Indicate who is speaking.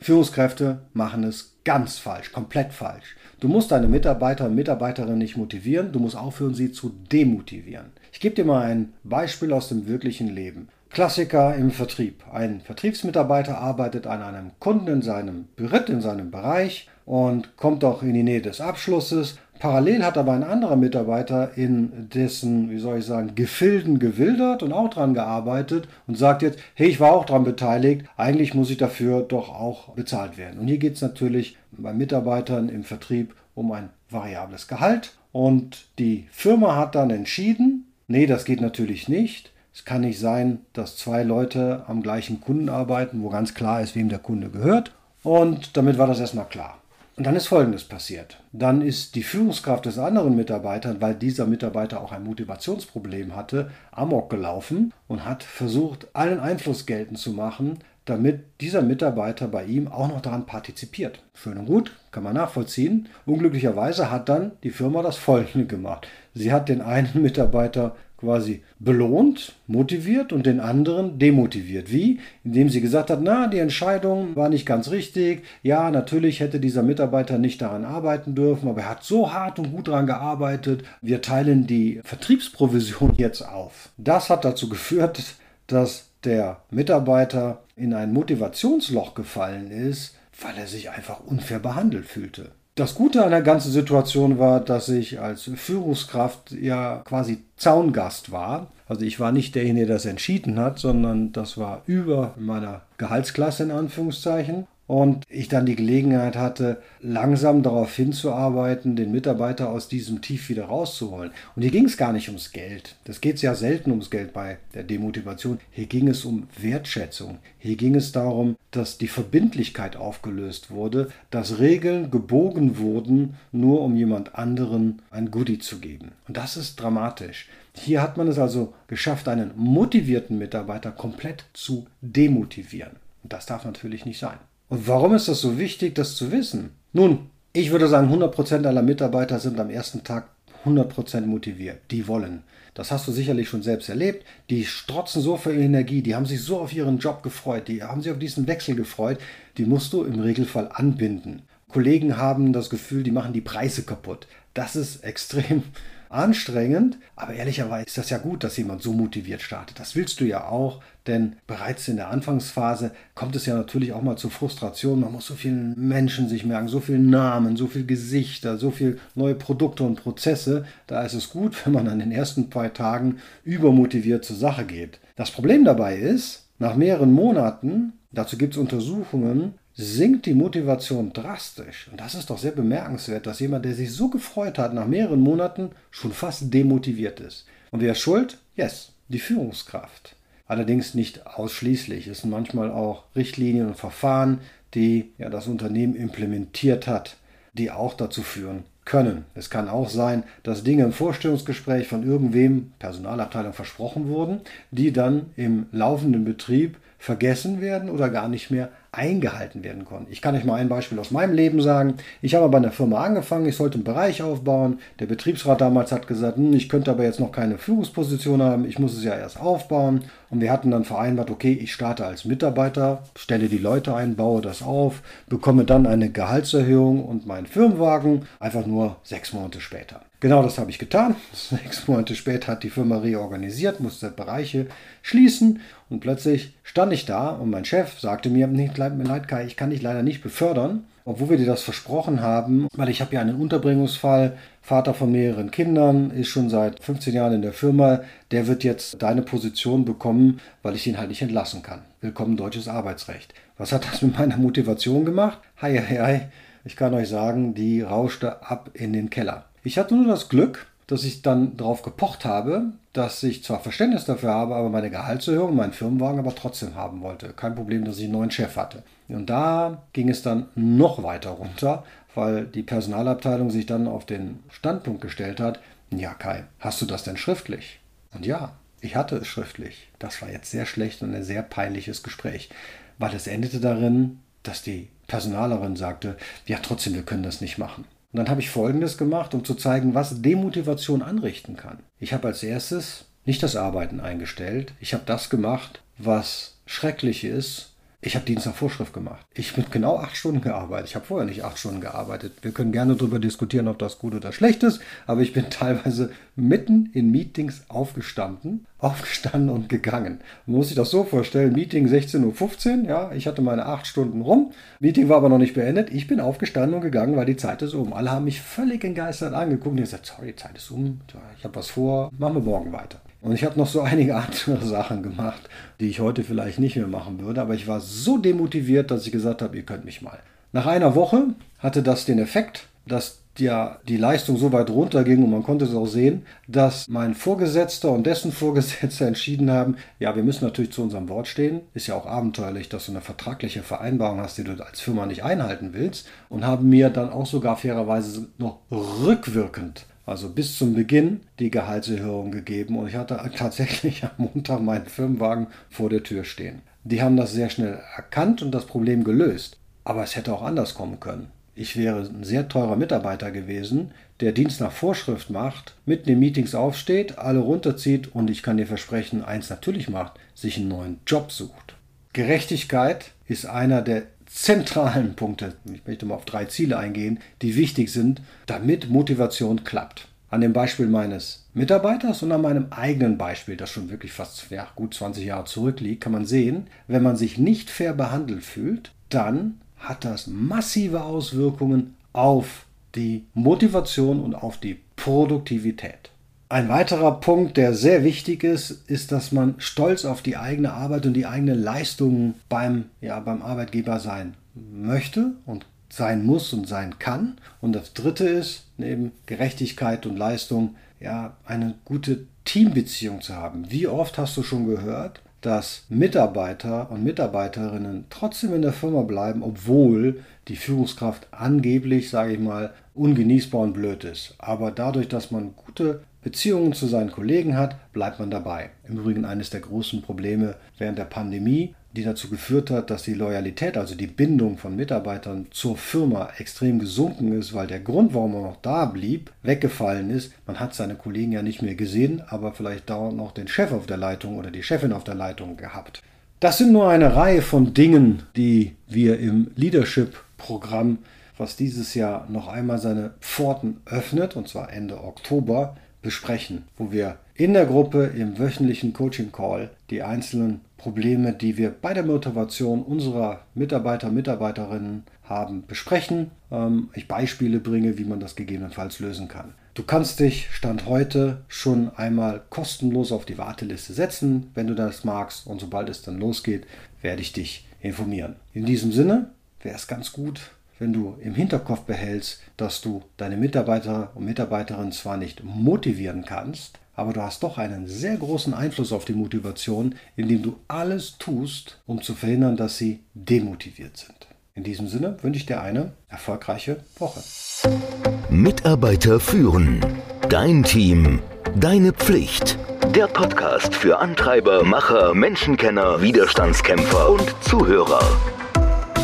Speaker 1: Führungskräfte machen es ganz falsch, komplett falsch. Du musst deine Mitarbeiter und Mitarbeiterinnen nicht motivieren, du musst aufhören, sie zu demotivieren. Ich gebe dir mal ein Beispiel aus dem wirklichen Leben. Klassiker im Vertrieb. Ein Vertriebsmitarbeiter arbeitet an einem Kunden in seinem Beritt, in seinem Bereich und kommt auch in die Nähe des Abschlusses. Parallel hat aber ein anderer Mitarbeiter in dessen, wie soll ich sagen, Gefilden gewildert und auch dran gearbeitet und sagt jetzt, hey, ich war auch dran beteiligt, eigentlich muss ich dafür doch auch bezahlt werden. Und hier geht es natürlich bei Mitarbeitern im Vertrieb um ein variables Gehalt. Und die Firma hat dann entschieden, nee, das geht natürlich nicht. Es kann nicht sein, dass zwei Leute am gleichen Kunden arbeiten, wo ganz klar ist, wem der Kunde gehört. Und damit war das erstmal klar. Und dann ist Folgendes passiert. Dann ist die Führungskraft des anderen Mitarbeiters, weil dieser Mitarbeiter auch ein Motivationsproblem hatte, amok gelaufen und hat versucht, allen Einfluss geltend zu machen, damit dieser Mitarbeiter bei ihm auch noch daran partizipiert. Schön und gut, kann man nachvollziehen. Unglücklicherweise hat dann die Firma das Folgende gemacht. Sie hat den einen Mitarbeiter quasi belohnt, motiviert und den anderen demotiviert. Wie? Indem sie gesagt hat, na, die Entscheidung war nicht ganz richtig. Ja, natürlich hätte dieser Mitarbeiter nicht daran arbeiten dürfen, aber er hat so hart und gut daran gearbeitet. Wir teilen die Vertriebsprovision jetzt auf. Das hat dazu geführt, dass der Mitarbeiter in ein Motivationsloch gefallen ist, weil er sich einfach unfair behandelt fühlte. Das Gute an der ganzen Situation war, dass ich als Führungskraft ja quasi Zaungast war. Also ich war nicht derjenige, der das entschieden hat, sondern das war über meiner Gehaltsklasse in Anführungszeichen und ich dann die Gelegenheit hatte, langsam darauf hinzuarbeiten, den Mitarbeiter aus diesem Tief wieder rauszuholen. Und hier ging es gar nicht ums Geld. Das geht ja selten ums Geld bei der Demotivation. Hier ging es um Wertschätzung. Hier ging es darum, dass die Verbindlichkeit aufgelöst wurde, dass Regeln gebogen wurden, nur um jemand anderen ein Goodie zu geben. Und das ist dramatisch. Hier hat man es also geschafft, einen motivierten Mitarbeiter komplett zu demotivieren. Und das darf natürlich nicht sein. Und warum ist das so wichtig, das zu wissen? Nun, ich würde sagen, 100% aller Mitarbeiter sind am ersten Tag 100% motiviert. Die wollen. Das hast du sicherlich schon selbst erlebt. Die strotzen so viel Energie, die haben sich so auf ihren Job gefreut, die haben sich auf diesen Wechsel gefreut. Die musst du im Regelfall anbinden. Kollegen haben das Gefühl, die machen die Preise kaputt. Das ist extrem anstrengend, aber ehrlicherweise ist das ja gut, dass jemand so motiviert startet. Das willst du ja auch, denn bereits in der Anfangsphase kommt es ja natürlich auch mal zu Frustration. Man muss so vielen Menschen sich merken, so viele Namen, so viele Gesichter, so viele neue Produkte und Prozesse. Da ist es gut, wenn man an den ersten paar Tagen übermotiviert zur Sache geht. Das Problem dabei ist, nach mehreren Monaten, dazu gibt es Untersuchungen, sinkt die Motivation drastisch. Und das ist doch sehr bemerkenswert, dass jemand, der sich so gefreut hat, nach mehreren Monaten schon fast demotiviert ist. Und wer ist schuld? Yes, die Führungskraft. Allerdings nicht ausschließlich. Es sind manchmal auch Richtlinien und Verfahren, die ja das Unternehmen implementiert hat, die auch dazu führen können. Es kann auch sein, dass Dinge im Vorstellungsgespräch von irgendwem, Personalabteilung, versprochen wurden, die dann im laufenden Betrieb vergessen werden oder gar nicht mehr eingehalten werden konnten. Ich kann euch mal ein Beispiel aus meinem Leben sagen. Ich habe bei einer Firma angefangen, ich sollte einen Bereich aufbauen. Der Betriebsrat damals hat gesagt, hm, ich könnte aber jetzt noch keine Führungsposition haben, ich muss es ja erst aufbauen. Und wir hatten dann vereinbart, okay, ich starte als Mitarbeiter, stelle die Leute ein, baue das auf, bekomme dann eine Gehaltserhöhung und meinen Firmenwagen einfach nur sechs Monate später. Genau das habe ich getan. Sechs Monate später hat die Firma reorganisiert, musste Bereiche schließen und plötzlich stand ich da und mein Chef sagte mir, nee, tut mir leid, Kai, ich kann dich leider nicht befördern, obwohl wir dir das versprochen haben, weil ich habe ja einen Unterbringungsfall, Vater von mehreren Kindern, ist schon seit 15 Jahren in der Firma, der wird jetzt deine Position bekommen, weil ich ihn halt nicht entlassen kann. Willkommen deutsches Arbeitsrecht. Was hat das mit meiner Motivation gemacht? Hei, hei, hei. Ich kann euch sagen, die rauschte ab in den Keller. Ich hatte nur das Glück, dass ich dann darauf gepocht habe, dass ich zwar Verständnis dafür habe, aber meine Gehaltserhöhung, meinen Firmenwagen aber trotzdem haben wollte. Kein Problem, dass ich einen neuen Chef hatte. Und da ging es dann noch weiter runter, weil die Personalabteilung sich dann auf den Standpunkt gestellt hat, ja Kai, hast du das denn schriftlich? Und ja, Ich hatte es schriftlich. Das war jetzt sehr schlecht und ein sehr peinliches Gespräch, weil es endete darin, dass die Personalerin sagte, ja trotzdem, wir können das nicht machen. Und dann habe ich Folgendes gemacht, um zu zeigen, was Demotivation anrichten kann. Ich habe als erstes nicht das Arbeiten eingestellt. Ich habe das gemacht, was schrecklich ist ich habe Dienst nach Vorschrift gemacht. Ich habe genau acht Stunden gearbeitet. Ich habe vorher nicht acht Stunden gearbeitet. Wir können gerne darüber diskutieren, ob das gut oder schlecht ist, aber ich bin teilweise mitten in Meetings aufgestanden, aufgestanden und gegangen. Man muss sich das so vorstellen, Meeting 16.15 Uhr, ja, ich hatte meine acht Stunden rum, Meeting war aber noch nicht beendet, ich bin aufgestanden und gegangen, weil die Zeit ist um. Alle haben mich völlig entgeistert angeguckt und gesagt, sorry, Zeit ist um, ich habe was vor, machen wir morgen weiter. Und ich habe noch so einige andere Sachen gemacht, die ich heute vielleicht nicht mehr machen würde. Aber ich war so demotiviert, dass ich gesagt habe, ihr könnt mich mal. Nach einer Woche hatte das den Effekt, dass ja die Leistung so weit runterging und man konnte es auch sehen, dass mein Vorgesetzter und dessen Vorgesetzter entschieden haben, ja, wir müssen natürlich zu unserem Wort stehen. Ist ja auch abenteuerlich, dass du eine vertragliche Vereinbarung hast, die du als Firma nicht einhalten willst. Und haben mir dann auch sogar fairerweise noch rückwirkend also bis zum Beginn, die Gehaltserhöhung gegeben und ich hatte tatsächlich am Montag meinen Firmenwagen vor der Tür stehen. Die haben das sehr schnell erkannt und das Problem gelöst. Aber es hätte auch anders kommen können. Ich wäre ein sehr teurer Mitarbeiter gewesen, der Dienst nach Vorschrift macht, mitten in Meetings aufsteht, alle runterzieht und ich kann dir versprechen, eins natürlich macht, sich einen neuen Job sucht. Gerechtigkeit ist einer der zentralen Punkte, ich möchte mal auf drei Ziele eingehen, die wichtig sind, damit Motivation klappt. An dem Beispiel meines Mitarbeiters und an meinem eigenen Beispiel, das schon wirklich fast ja, gut 20 Jahre zurückliegt, kann man sehen, wenn man sich nicht fair behandelt fühlt, dann hat das massive Auswirkungen auf die Motivation und auf die Produktivität. Ein weiterer Punkt, der sehr wichtig ist, ist, dass man stolz auf die eigene Arbeit und die eigenen Leistungen beim, ja, beim Arbeitgeber sein möchte und sein muss und sein kann. Und das dritte ist, neben Gerechtigkeit und Leistung, ja, eine gute Teambeziehung zu haben. Wie oft hast du schon gehört, dass Mitarbeiter und Mitarbeiterinnen trotzdem in der Firma bleiben, obwohl die Führungskraft angeblich, sage ich mal, ungenießbar und blöd ist. Aber dadurch, dass man gute Beziehungen zu seinen Kollegen hat, bleibt man dabei. Im Übrigen eines der großen Probleme während der Pandemie, die dazu geführt hat, dass die Loyalität, also die Bindung von Mitarbeitern zur Firma extrem gesunken ist, weil der Grund, warum man noch da blieb, weggefallen ist. Man hat seine Kollegen ja nicht mehr gesehen, aber vielleicht dauernd noch den Chef auf der Leitung oder die Chefin auf der Leitung gehabt. Das sind nur eine Reihe von Dingen, die wir im Leadership-Programm, was dieses Jahr noch einmal seine Pforten öffnet, und zwar Ende Oktober, besprechen, wo wir in der Gruppe im wöchentlichen Coaching Call die einzelnen Probleme, die wir bei der Motivation unserer Mitarbeiter, Mitarbeiterinnen haben, besprechen. Ähm, ich Beispiele bringe, wie man das gegebenenfalls lösen kann. Du kannst dich Stand heute schon einmal kostenlos auf die Warteliste setzen, wenn du das magst. Und sobald es dann losgeht, werde ich dich informieren. In diesem Sinne wäre es ganz gut, wenn du im Hinterkopf behältst, dass du deine Mitarbeiter und Mitarbeiterinnen zwar nicht motivieren kannst, aber du hast doch einen sehr großen Einfluss auf die Motivation, indem du alles tust, um zu verhindern, dass sie demotiviert sind. In diesem Sinne wünsche ich dir eine erfolgreiche Woche.
Speaker 2: Mitarbeiter führen. Dein Team. Deine Pflicht. Der Podcast für Antreiber, Macher, Menschenkenner, Widerstandskämpfer und Zuhörer.